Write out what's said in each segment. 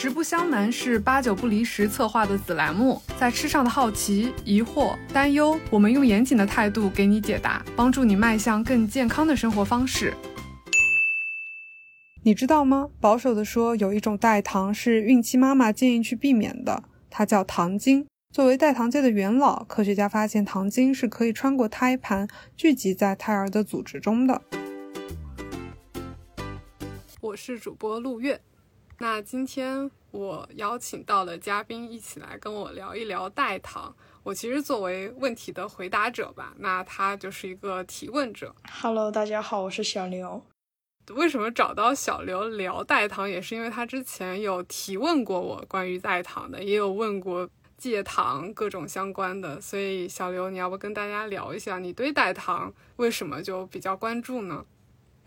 实不相瞒是八九不离十策划的子栏目，在吃上的好奇、疑惑、担忧，我们用严谨的态度给你解答，帮助你迈向更健康的生活方式。你知道吗？保守的说，有一种代糖是孕期妈妈建议去避免的，它叫糖精。作为代糖界的元老，科学家发现糖精是可以穿过胎盘，聚集在胎儿的组织中的。我是主播陆月。那今天我邀请到了嘉宾，一起来跟我聊一聊代糖。我其实作为问题的回答者吧，那他就是一个提问者。Hello，大家好，我是小刘。为什么找到小刘聊代糖，也是因为他之前有提问过我关于代糖的，也有问过戒糖各种相关的。所以小刘，你要不跟大家聊一下，你对代糖为什么就比较关注呢？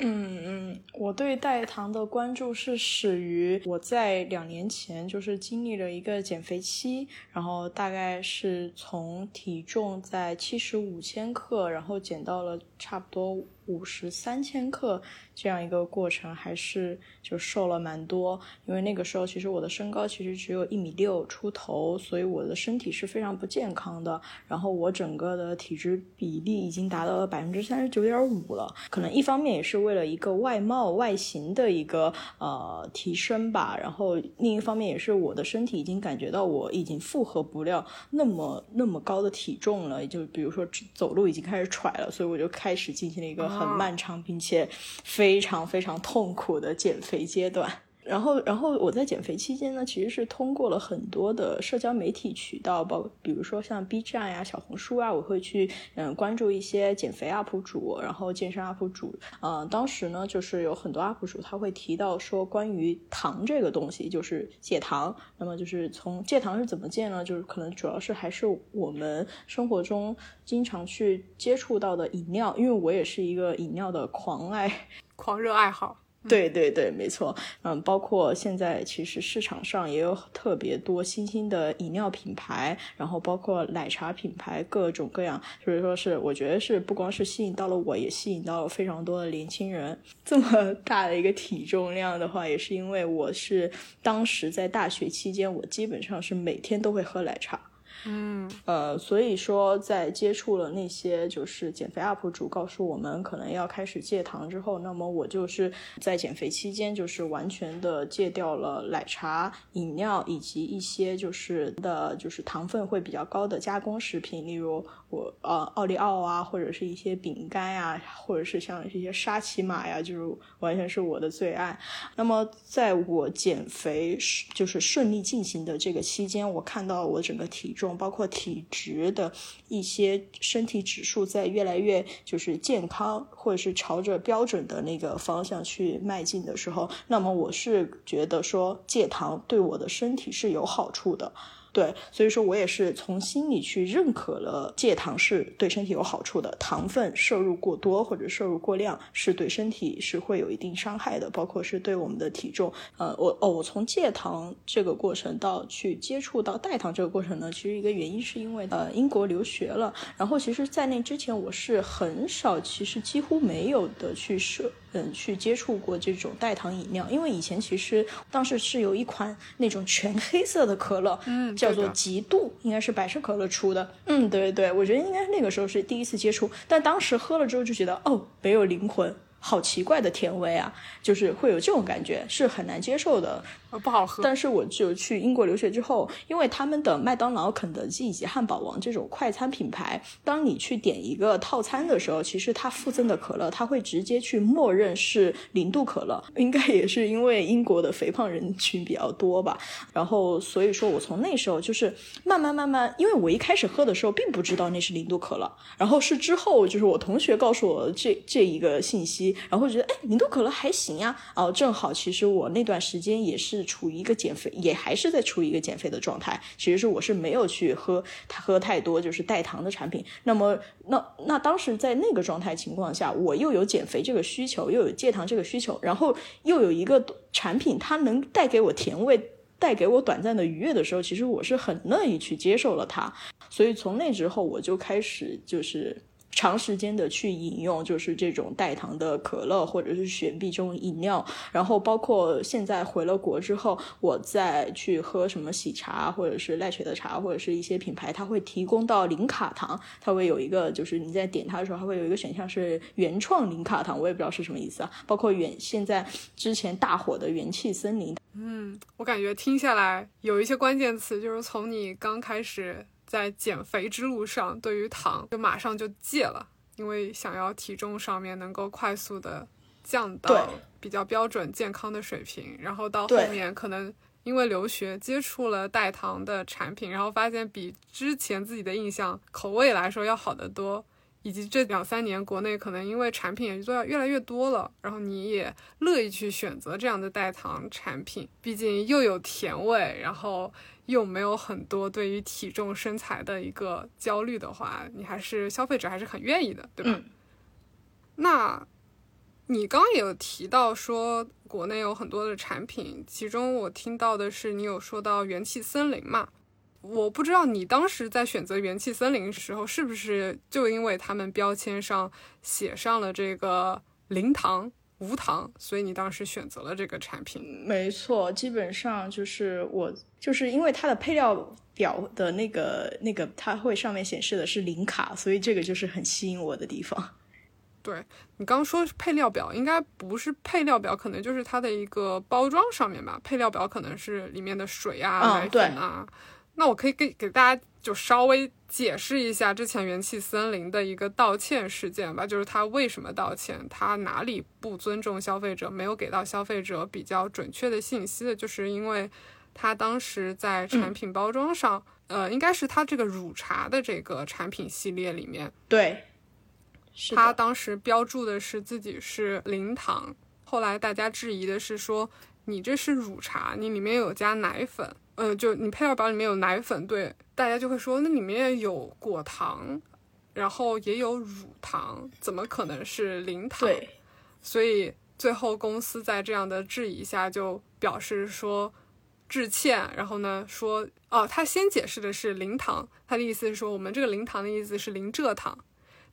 嗯嗯，我对代糖的关注是始于我在两年前就是经历了一个减肥期，然后大概是从体重在七十五千克，然后减到了差不多。五十三千克这样一个过程，还是就瘦了蛮多。因为那个时候，其实我的身高其实只有一米六出头，所以我的身体是非常不健康的。然后我整个的体脂比例已经达到了百分之三十九点五了。可能一方面也是为了一个外貌外形的一个呃提升吧。然后另一方面也是我的身体已经感觉到我已经负荷不了那么那么高的体重了。就比如说走路已经开始喘了，所以我就开始进行了一个。很漫长并且非常非常痛苦的减肥阶段。然后，然后我在减肥期间呢，其实是通过了很多的社交媒体渠道，包比如说像 B 站呀、小红书啊，我会去嗯关注一些减肥 UP 主，然后健身 UP 主。嗯，当时呢，就是有很多 UP 主他会提到说，关于糖这个东西，就是戒糖。那么就是从戒糖是怎么戒呢？就是可能主要是还是我们生活中经常去接触到的饮料，因为我也是一个饮料的狂爱、狂热爱好。对对对，没错，嗯，包括现在其实市场上也有特别多新兴的饮料品牌，然后包括奶茶品牌，各种各样，所以说是我觉得是不光是吸引到了我，也吸引到了非常多的年轻人。这么大的一个体重量的话，也是因为我是当时在大学期间，我基本上是每天都会喝奶茶。嗯，呃，所以说在接触了那些就是减肥 UP 主告诉我们可能要开始戒糖之后，那么我就是在减肥期间就是完全的戒掉了奶茶、饮料以及一些就是的，就是糖分会比较高的加工食品，例如我呃奥利奥啊，或者是一些饼干呀，或者是像一些沙琪玛呀，就是完全是我的最爱。那么在我减肥就是顺利进行的这个期间，我看到我整个体重。包括体质的一些身体指数在越来越就是健康，或者是朝着标准的那个方向去迈进的时候，那么我是觉得说戒糖对我的身体是有好处的。对，所以说我也是从心里去认可了戒糖是对身体有好处的，糖分摄入过多或者摄入过量是对身体是会有一定伤害的，包括是对我们的体重。呃，我哦，我从戒糖这个过程到去接触到代糖这个过程呢，其实一个原因是因为呃英国留学了，然后其实在那之前我是很少，其实几乎没有的去摄。嗯，去接触过这种代糖饮料，因为以前其实当时是有一款那种全黑色的可乐，嗯，叫做极度，应该是百事可乐出的。嗯，对对，我觉得应该那个时候是第一次接触，但当时喝了之后就觉得，哦，没有灵魂。好奇怪的甜味啊，就是会有这种感觉，是很难接受的，不好喝。但是我就去英国留学之后，因为他们的麦当劳、肯德基以及汉堡王这种快餐品牌，当你去点一个套餐的时候，其实它附赠的可乐，它会直接去默认是零度可乐。应该也是因为英国的肥胖人群比较多吧。然后所以说我从那时候就是慢慢慢慢，因为我一开始喝的时候并不知道那是零度可乐，然后是之后就是我同学告诉我这这一个信息。然后觉得哎，零度可乐还行呀。哦，正好其实我那段时间也是处于一个减肥，也还是在处于一个减肥的状态。其实是我是没有去喝喝太多就是代糖的产品。那么那那当时在那个状态情况下，我又有减肥这个需求，又有戒糖这个需求，然后又有一个产品它能带给我甜味，带给我短暂的愉悦的时候，其实我是很乐意去接受了它。所以从那之后，我就开始就是。长时间的去饮用，就是这种代糖的可乐或者是雪碧这种饮料，然后包括现在回了国之后，我再去喝什么喜茶或者是奈雪的茶，或者是一些品牌，它会提供到零卡糖，它会有一个就是你在点它的时候，它会有一个选项是原创零卡糖，我也不知道是什么意思啊。包括原现在之前大火的元气森林，嗯，我感觉听下来有一些关键词，就是从你刚开始。在减肥之路上，对于糖就马上就戒了，因为想要体重上面能够快速的降到比较标准健康的水平。然后到后面可能因为留学接触了代糖的产品，然后发现比之前自己的印象口味来说要好得多。以及这两三年国内可能因为产品也做越来越多了，然后你也乐意去选择这样的代糖产品，毕竟又有甜味，然后。又没有很多对于体重身材的一个焦虑的话，你还是消费者还是很愿意的，对吧？那你刚刚也有提到说国内有很多的产品，其中我听到的是你有说到元气森林嘛？我不知道你当时在选择元气森林时候，是不是就因为他们标签上写上了这个零糖。无糖，所以你当时选择了这个产品。没错，基本上就是我，就是因为它的配料表的那个那个，它会上面显示的是零卡，所以这个就是很吸引我的地方。对你刚刚说配料表，应该不是配料表，可能就是它的一个包装上面吧。配料表可能是里面的水啊、奶粉啊。那我可以给给大家就稍微解释一下之前元气森林的一个道歉事件吧，就是他为什么道歉，他哪里不尊重消费者，没有给到消费者比较准确的信息的，就是因为他当时在产品包装上，呃，应该是他这个乳茶的这个产品系列里面，对，他当时标注的是自己是零糖，后来大家质疑的是说你这是乳茶，你里面有加奶粉。嗯，就你配料表里面有奶粉，对，大家就会说那里面有果糖，然后也有乳糖，怎么可能是零糖？对，所以最后公司在这样的质疑下就表示说致歉，然后呢说哦，他先解释的是零糖，他的意思是说我们这个零糖的意思是零蔗糖，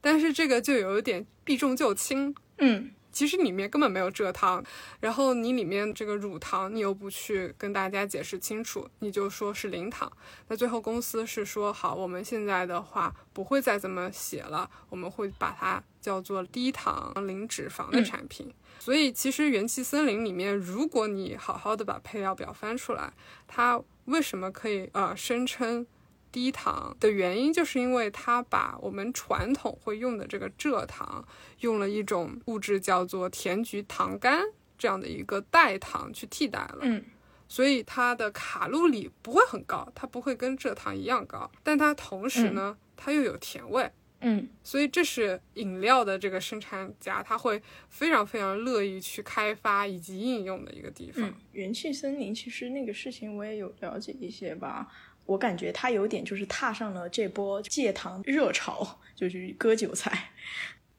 但是这个就有一点避重就轻，嗯。其实里面根本没有蔗糖，然后你里面这个乳糖你又不去跟大家解释清楚，你就说是零糖。那最后公司是说好，我们现在的话不会再这么写了，我们会把它叫做低糖零脂肪的产品。所以其实元气森林里面，如果你好好的把配料表翻出来，它为什么可以呃声称？低糖的原因，就是因为它把我们传统会用的这个蔗糖，用了一种物质叫做甜菊糖苷这样的一个代糖去替代了。嗯，所以它的卡路里不会很高，它不会跟蔗糖一样高，但它同时呢，它又有甜味。嗯，所以这是饮料的这个生产家，他会非常非常乐意去开发以及应用的一个地方。元气森林其实那个事情我也有了解一些吧。我感觉他有点就是踏上了这波戒糖热潮，就是割韭菜。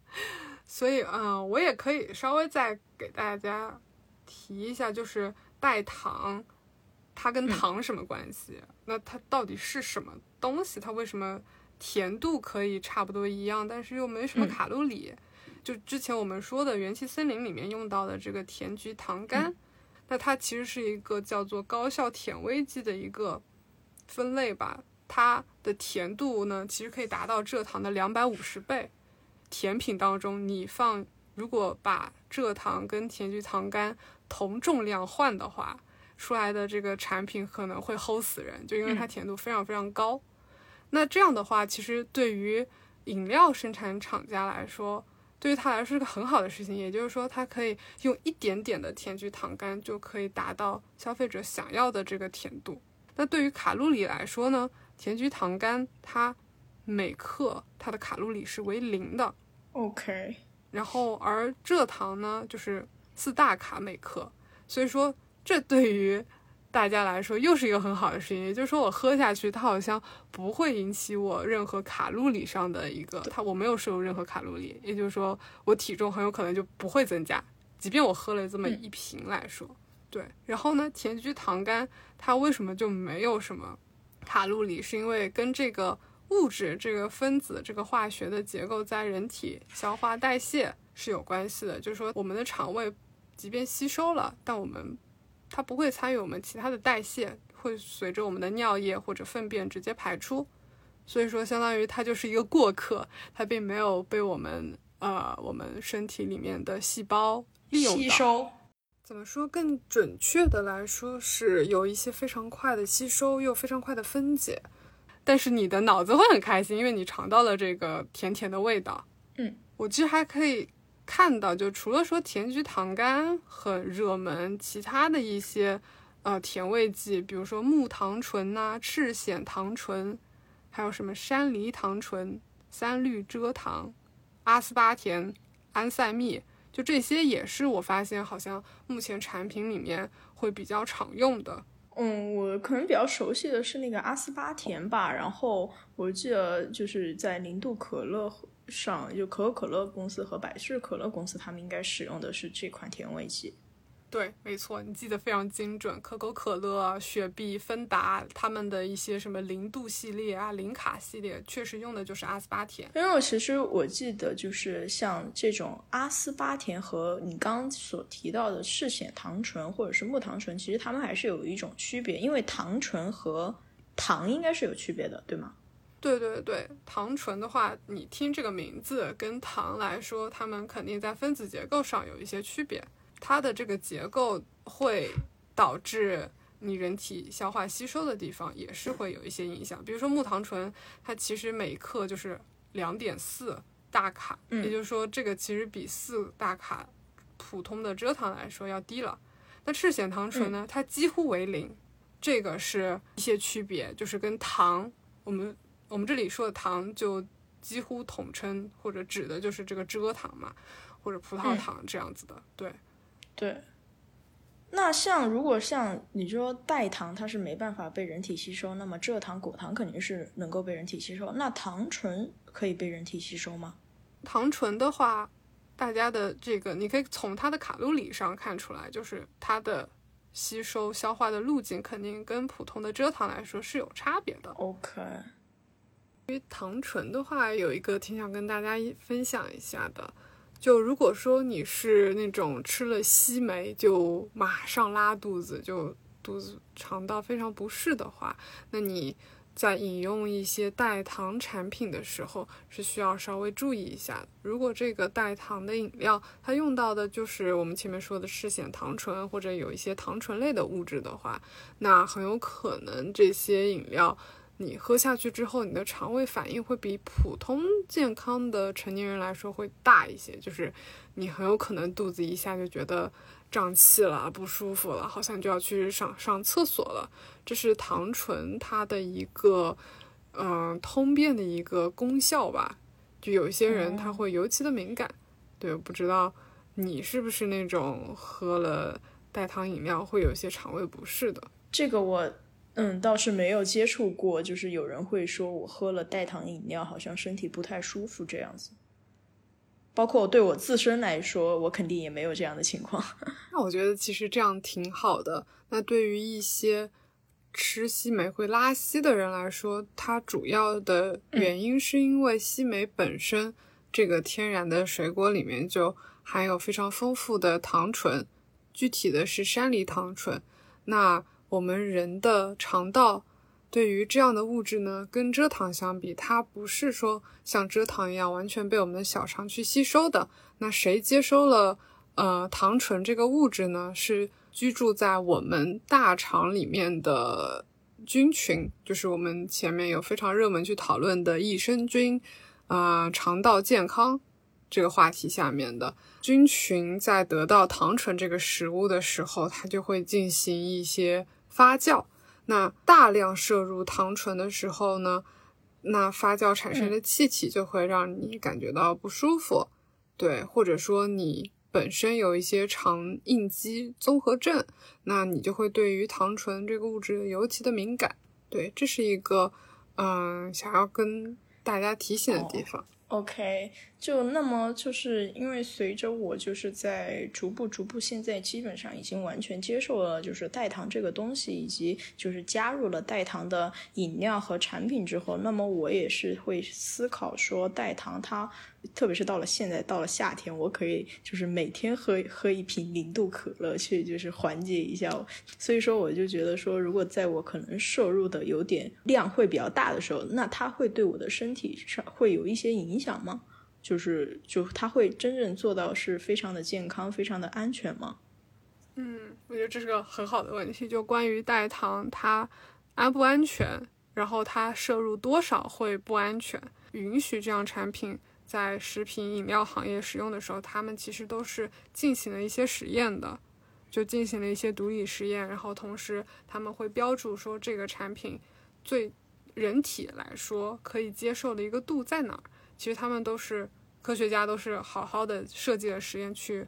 所以，嗯，我也可以稍微再给大家提一下，就是代糖，它跟糖什么关系？那它到底是什么东西？它为什么甜度可以差不多一样，但是又没什么卡路里？就之前我们说的元气森林里面用到的这个甜菊糖苷，那它其实是一个叫做高效甜味剂的一个。分类吧，它的甜度呢，其实可以达到蔗糖的两百五十倍。甜品当中，你放如果把蔗糖跟甜菊糖苷同重量换的话，出来的这个产品可能会齁死人，就因为它甜度非常非常高。那这样的话，其实对于饮料生产厂家来说，对于他来说是个很好的事情。也就是说，它可以用一点点的甜菊糖苷就可以达到消费者想要的这个甜度。那对于卡路里来说呢？甜菊糖苷它每克它的卡路里是为零的。OK。然后而蔗糖呢，就是四大卡每克。所以说，这对于大家来说又是一个很好的事情。也就是说，我喝下去，它好像不会引起我任何卡路里上的一个，它我没有摄入任何卡路里。也就是说，我体重很有可能就不会增加，即便我喝了这么一瓶来说。对，然后呢，甜菊糖苷它为什么就没有什么卡路里？是因为跟这个物质这个分子这个化学的结构在人体消化代谢是有关系的，就是说我们的肠胃即便吸收了，但我们它不会参与我们其他的代谢，会随着我们的尿液或者粪便直接排出，所以说相当于它就是一个过客，它并没有被我们呃我们身体里面的细胞利用吸收。怎么说更准确的来说，是有一些非常快的吸收，又非常快的分解。但是你的脑子会很开心，因为你尝到了这个甜甜的味道。嗯，我其实还可以看到，就除了说甜菊糖苷很热门，其他的一些呃甜味剂，比如说木糖醇呐、赤藓糖醇，还有什么山梨糖醇、三氯蔗糖、阿斯巴甜、安赛蜜，就这些也是我发现好像目前产品里面会比较常用的。嗯，我可能比较熟悉的是那个阿斯巴甜吧，然后我记得就是在零度可乐上，就可口可乐公司和百事可乐公司，他们应该使用的是这款甜味剂。对，没错，你记得非常精准。可口可乐、雪碧、芬达他们的一些什么零度系列啊、零卡系列，确实用的就是阿斯巴甜。因为我其实我记得，就是像这种阿斯巴甜和你刚刚所提到的赤藓糖醇或者是木糖醇，其实它们还是有一种区别，因为糖醇和糖应该是有区别的，对吗？对对对，糖醇的话，你听这个名字跟糖来说，它们肯定在分子结构上有一些区别。它的这个结构会导致你人体消化吸收的地方也是会有一些影响。比如说木糖醇，它其实每克就是两点四大卡，也就是说这个其实比四大卡普通的蔗糖来说要低了。那赤藓糖醇呢，它几乎为零，这个是一些区别，就是跟糖，我们我们这里说的糖就几乎统称或者指的就是这个蔗糖嘛，或者葡萄糖这样子的，对。对，那像如果像你说代糖，它是没办法被人体吸收，那么蔗糖、果糖肯定是能够被人体吸收。那糖醇可以被人体吸收吗？糖醇的话，大家的这个你可以从它的卡路里上看出来，就是它的吸收消化的路径肯定跟普通的蔗糖来说是有差别的。OK，因为糖醇的话，有一个挺想跟大家分享一下的。就如果说你是那种吃了西梅就马上拉肚子，就肚子肠道非常不适的话，那你在饮用一些代糖产品的时候是需要稍微注意一下。如果这个代糖的饮料它用到的就是我们前面说的赤藓糖醇或者有一些糖醇类的物质的话，那很有可能这些饮料。你喝下去之后，你的肠胃反应会比普通健康的成年人来说会大一些，就是你很有可能肚子一下就觉得胀气了、不舒服了，好像就要去上上厕所了。这是糖醇它的一个嗯、呃、通便的一个功效吧。就有一些人他会尤其的敏感，对，不知道你是不是那种喝了代糖饮料会有些肠胃不适的？这个我。嗯，倒是没有接触过，就是有人会说我喝了代糖饮料，好像身体不太舒服这样子。包括对我自身来说，我肯定也没有这样的情况。那我觉得其实这样挺好的。那对于一些吃西梅会拉稀的人来说，它主要的原因是因为西梅本身这个天然的水果里面就含有非常丰富的糖醇，具体的是山梨糖醇。那我们人的肠道对于这样的物质呢，跟蔗糖相比，它不是说像蔗糖一样完全被我们的小肠去吸收的。那谁接收了呃糖醇这个物质呢？是居住在我们大肠里面的菌群，就是我们前面有非常热门去讨论的益生菌啊、呃、肠道健康这个话题下面的。菌群在得到糖醇这个食物的时候，它就会进行一些发酵。那大量摄入糖醇的时候呢，那发酵产生的气体就会让你感觉到不舒服，嗯、对，或者说你本身有一些肠应激综合症，那你就会对于糖醇这个物质尤其的敏感。对，这是一个嗯、呃、想要跟大家提醒的地方。哦 OK，就那么就是因为随着我就是在逐步逐步，现在基本上已经完全接受了就是代糖这个东西，以及就是加入了代糖的饮料和产品之后，那么我也是会思考说代糖它，特别是到了现在到了夏天，我可以就是每天喝喝一瓶零度可乐去就是缓解一下，所以说我就觉得说，如果在我可能摄入的有点量会比较大的时候，那它会对我的身体上会有一些影响。吗？就是就它会真正做到是非常的健康、非常的安全吗？嗯，我觉得这是个很好的问题。就关于代糖，它安不安全？然后它摄入多少会不安全？允许这样产品在食品饮料行业使用的时候，他们其实都是进行了一些实验的，就进行了一些毒理实验。然后同时他们会标注说这个产品最人体来说可以接受的一个度在哪儿。其实他们都是科学家，都是好好的设计了实验去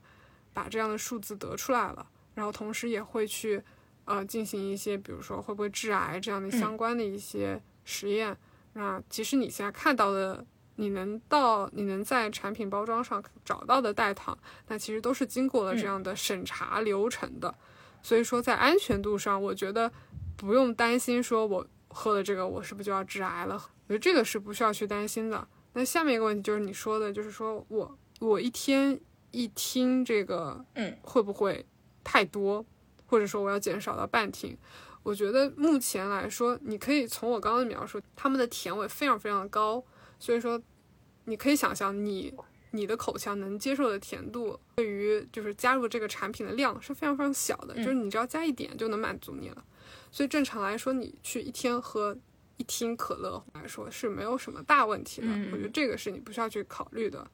把这样的数字得出来了，然后同时也会去呃进行一些，比如说会不会致癌这样的相关的一些实验。那其实你现在看到的，你能到你能在产品包装上找到的代糖，那其实都是经过了这样的审查流程的。所以说在安全度上，我觉得不用担心，说我喝了这个我是不是就要致癌了？我觉得这个是不需要去担心的。那下面一个问题就是你说的，就是说我我一天一听这个，嗯，会不会太多，或者说我要减少到半听？我觉得目前来说，你可以从我刚刚的描述，他们的甜味非常非常的高，所以说你可以想象你你的口腔能接受的甜度，对于就是加入这个产品的量是非常非常小的，就是你只要加一点就能满足你了。所以正常来说，你去一天喝。一听可乐来说是没有什么大问题的，我觉得这个是你不需要去考虑的，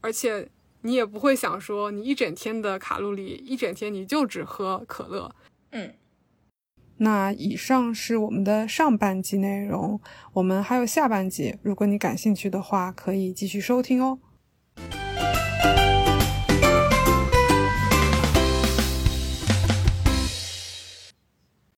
而且你也不会想说你一整天的卡路里，一整天你就只喝可乐。嗯，那以上是我们的上半集内容，我们还有下半集，如果你感兴趣的话，可以继续收听哦。